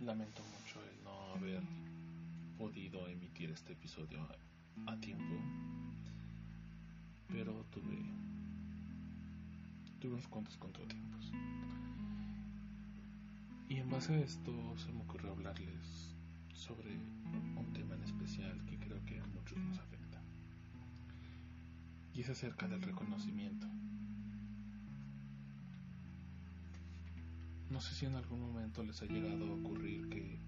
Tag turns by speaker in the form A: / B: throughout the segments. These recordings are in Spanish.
A: Lamento mucho el no haber podido emitir este episodio a, tiempo, pero tuve tuve unos cuantos contratiempos. Y en base a esto se me ocurrió hablarles sobre un tema en especial que creo que a muchos nos afecta. Y es acerca del reconocimiento. No sé si en algún momento les ha llegado a ocurrir que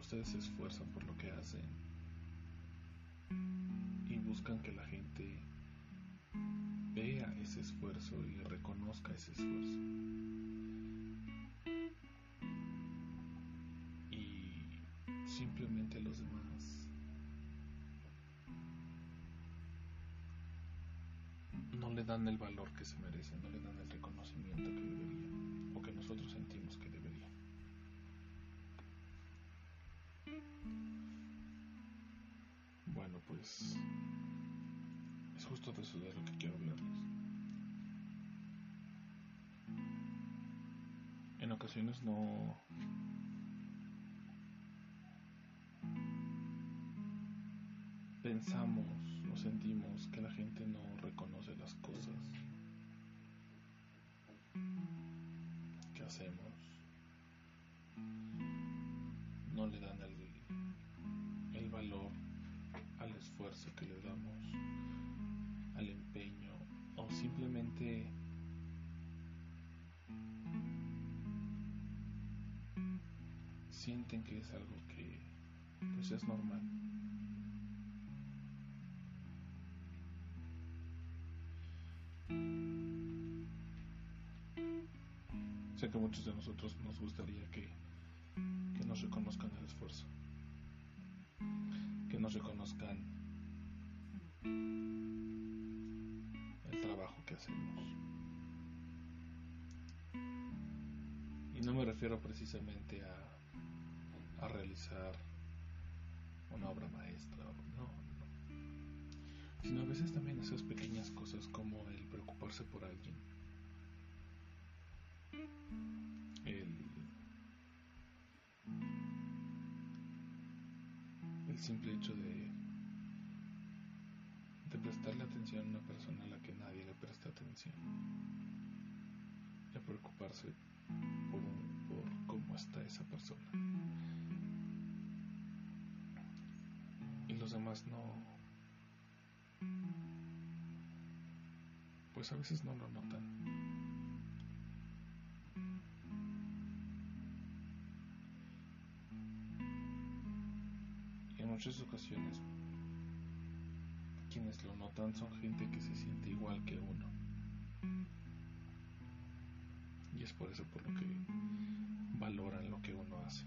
A: ustedes se esfuerzan por lo que hacen y buscan que la gente vea ese esfuerzo y reconozca ese esfuerzo. Y simplemente los demás no le dan el valor que se merece, no le dan el reconocimiento que debería que nosotros sentimos que debería. Bueno, pues es justo de eso de lo que quiero hablarles. En ocasiones no pensamos o sentimos que la gente no reconoce las cosas hacemos no le dan el, el valor al esfuerzo que le damos, al empeño o simplemente sienten que es algo que pues es normal. Que muchos de nosotros nos gustaría que, que nos reconozcan el esfuerzo, que nos reconozcan el trabajo que hacemos. Y no me refiero precisamente a, a realizar una obra maestra, no, no, sino a veces también esas pequeñas cosas como el preocuparse por alguien el, simple hecho de, de prestarle atención a una persona a la que nadie le presta atención, de preocuparse por, por cómo está esa persona. Y los demás no, pues a veces no lo notan. Muchas ocasiones quienes lo notan son gente que se siente igual que uno. Y es por eso por lo que valoran lo que uno hace.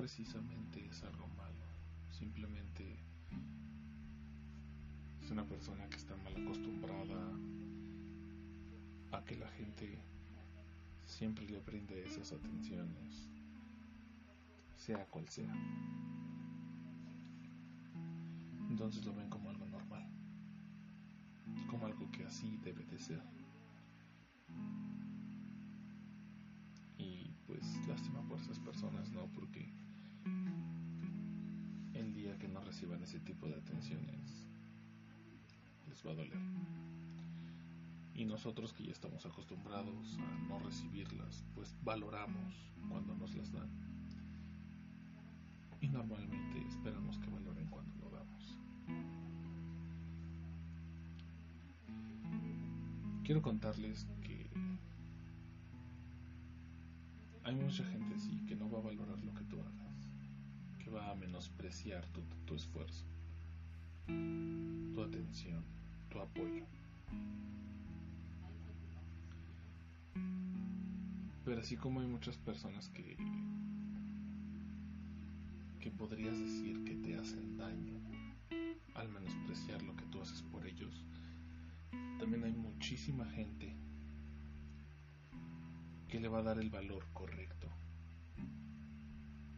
A: Precisamente es algo malo, simplemente es una persona que está mal acostumbrada a que la gente siempre le brinde esas atenciones, sea cual sea. Entonces lo ven como algo normal como algo que así debe de ser. Y pues lástima por reciban ese tipo de atenciones les va a doler. Y nosotros que ya estamos acostumbrados a no recibirlas, pues valoramos cuando nos las dan. Y normalmente esperamos que valoren cuando lo damos. quiero contarles que hay mucha gente así que no va a valorar lo que tú hagas, que va a menospreciar tu, tu esfuerzo, tu atención, tu apoyo. Pero así como hay muchas personas que que podrías decir que te hacen daño al menospreciar lo que tú haces por ellos, también hay muchísima gente que le va a dar el valor correcto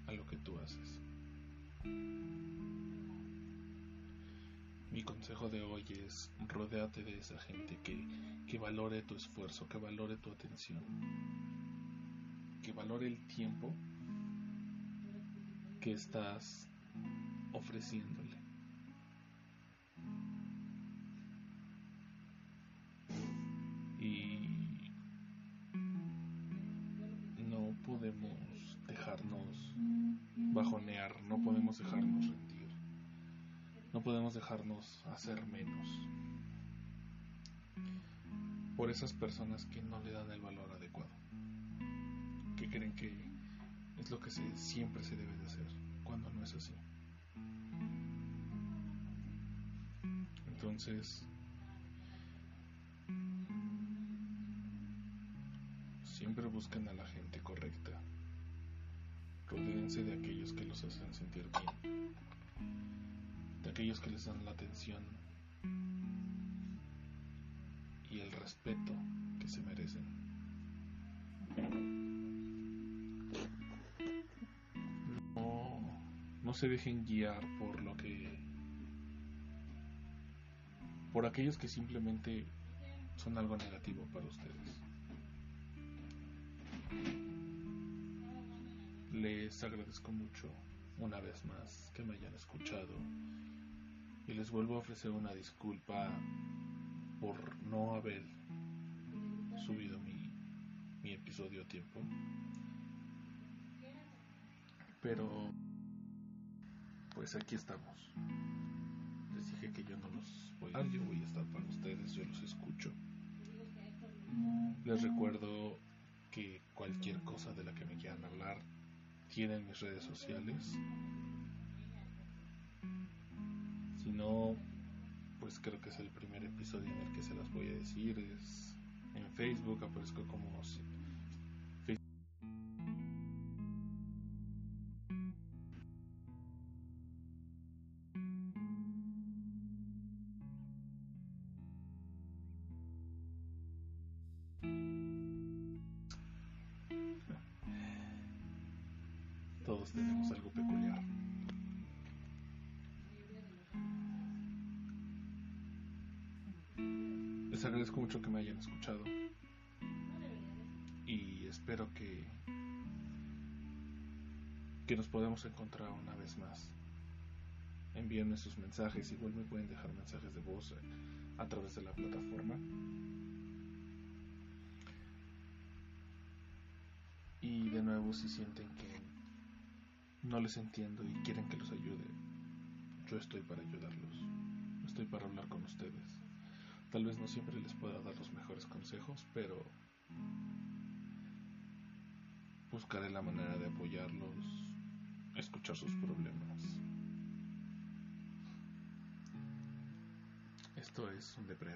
A: a lo que tú haces. Mi consejo de hoy es rodeate de esa gente que, que valore tu esfuerzo, que valore tu atención, que valore el tiempo que estás ofreciéndole. Bajonear, no podemos dejarnos rendir, no podemos dejarnos hacer menos por esas personas que no le dan el valor adecuado, que creen que es lo que siempre se debe de hacer, cuando no es así. Entonces, siempre busquen a la gente correcta. Rodéense de aquellos que los hacen sentir bien, de aquellos que les dan la atención y el respeto que se merecen. no se dejen guiar por lo que por aquellos que simplemente son algo negativo para ustedes. Les agradezco mucho una vez más que me hayan escuchado y les vuelvo a ofrecer una disculpa por no haber subido mi, mi episodio a tiempo. Pero pues aquí estamos. Les dije que yo no los voy a dar, yo voy a estar para ustedes, yo los escucho. Les recuerdo que cualquier cosa de la que me quieran hablar tienen mis redes sociales. Si no, pues creo que es el primer episodio en el que se las voy a decir. Es en Facebook, aparezco como tenemos algo peculiar. Les agradezco mucho que me hayan escuchado y espero que que nos podamos encontrar una vez más. Envíenme sus mensajes, igual me pueden dejar mensajes de voz a través de la plataforma. Y de nuevo si sienten que no les entiendo y quieren que los ayude, yo estoy para ayudarlos. Estoy para hablar con ustedes. Tal vez no siempre les pueda dar los mejores consejos, pero buscaré la manera de apoyarlos, escuchar sus problemas. Esto es un Depre